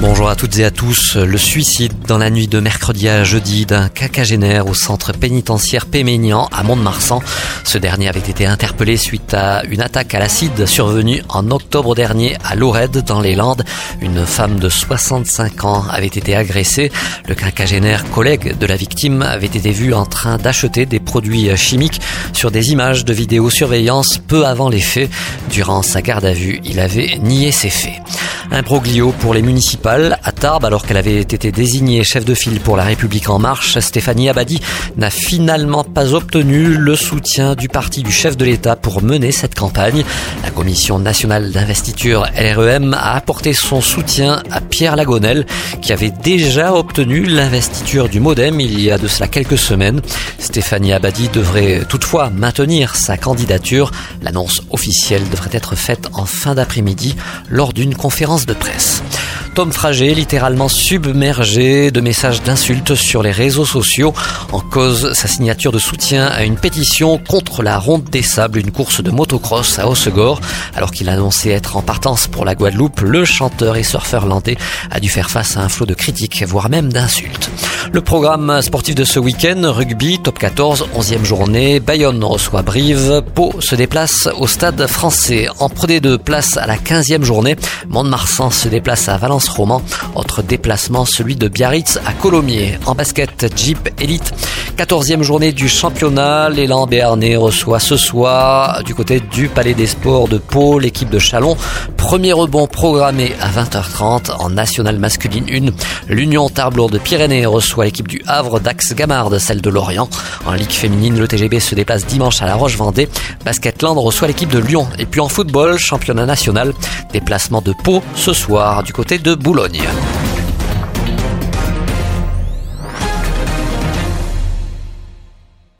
Bonjour à toutes et à tous. Le suicide dans la nuit de mercredi à jeudi d'un cacagénaire au centre pénitentiaire Péménian à Mont-de-Marsan. Ce dernier avait été interpellé suite à une attaque à l'acide survenue en octobre dernier à Lorette dans les Landes. Une femme de 65 ans avait été agressée. Le quinquagénaire collègue de la victime avait été vu en train d'acheter des produits chimiques sur des images de vidéosurveillance peu avant les faits. Durant sa garde à vue, il avait nié ses faits. Un broglio pour les municipales. À Tarbes, alors qu'elle avait été désignée chef de file pour la République en marche, Stéphanie Abadi n'a finalement pas obtenu le soutien du parti du chef de l'État pour mener cette campagne. La Commission nationale d'investiture LREM a apporté son soutien à Pierre Lagonel, qui avait déjà obtenu l'investiture du Modem il y a de cela quelques semaines. Stéphanie Abadi devrait toutefois maintenir sa candidature. L'annonce officielle devrait être faite en fin d'après-midi lors d'une conférence de presse. Tom Frager, littéralement submergé de messages d'insultes sur les réseaux sociaux. En cause, sa signature de soutien à une pétition contre la Ronde des Sables, une course de motocross à Hossegor. Alors qu'il annonçait être en partance pour la Guadeloupe, le chanteur et surfeur landais a dû faire face à un flot de critiques, voire même d'insultes. Le programme sportif de ce week-end, rugby, top 14, 11e journée, Bayonne reçoit Brive, Pau se déplace au stade français. En Pro D2, place à la 15e journée, Mont-de-Marsan se déplace à Valence Roman. Autre déplacement, celui de Biarritz à Colomiers. En basket, Jeep Elite. 14e journée du championnat. L'élan Béarnais reçoit ce soir du côté du Palais des Sports de Pau l'équipe de Chalon. Premier rebond programmé à 20h30 en nationale masculine 1. L'Union Tarblour de Pyrénées reçoit l'équipe du Havre d'Axe Gamarde, celle de Lorient. En Ligue féminine, le TGB se déplace dimanche à La Roche-Vendée. Basketland reçoit l'équipe de Lyon. Et puis en football, championnat national, déplacement de Pau ce soir du côté de Boulogne.